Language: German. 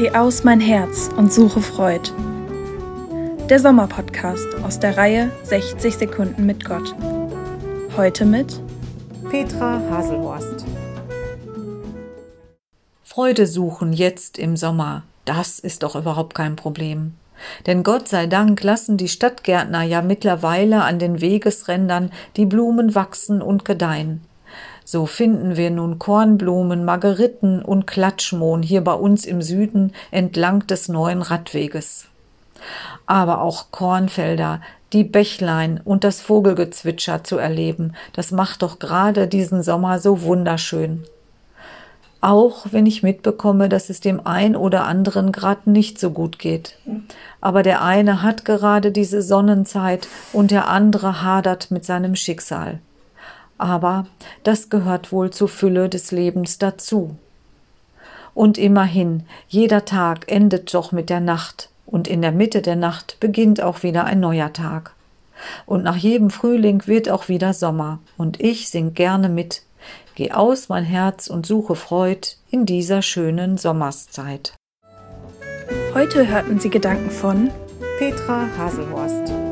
Geh aus mein Herz und suche Freud. Der Sommerpodcast aus der Reihe 60 Sekunden mit Gott. Heute mit Petra Haselhorst. Freude suchen jetzt im Sommer, das ist doch überhaupt kein Problem. Denn Gott sei Dank lassen die Stadtgärtner ja mittlerweile an den Wegesrändern die Blumen wachsen und gedeihen. So finden wir nun Kornblumen, Margeriten und Klatschmohn hier bei uns im Süden entlang des neuen Radweges. Aber auch Kornfelder, die Bächlein und das Vogelgezwitscher zu erleben, das macht doch gerade diesen Sommer so wunderschön. Auch wenn ich mitbekomme, dass es dem ein oder anderen gerade nicht so gut geht. Aber der eine hat gerade diese Sonnenzeit und der andere hadert mit seinem Schicksal aber das gehört wohl zur Fülle des Lebens dazu. Und immerhin, jeder Tag endet doch mit der Nacht, und in der Mitte der Nacht beginnt auch wieder ein neuer Tag. Und nach jedem Frühling wird auch wieder Sommer, und ich sing gerne mit. Geh aus, mein Herz, und suche Freud in dieser schönen Sommerszeit. Heute hörten Sie Gedanken von Petra Haselhorst.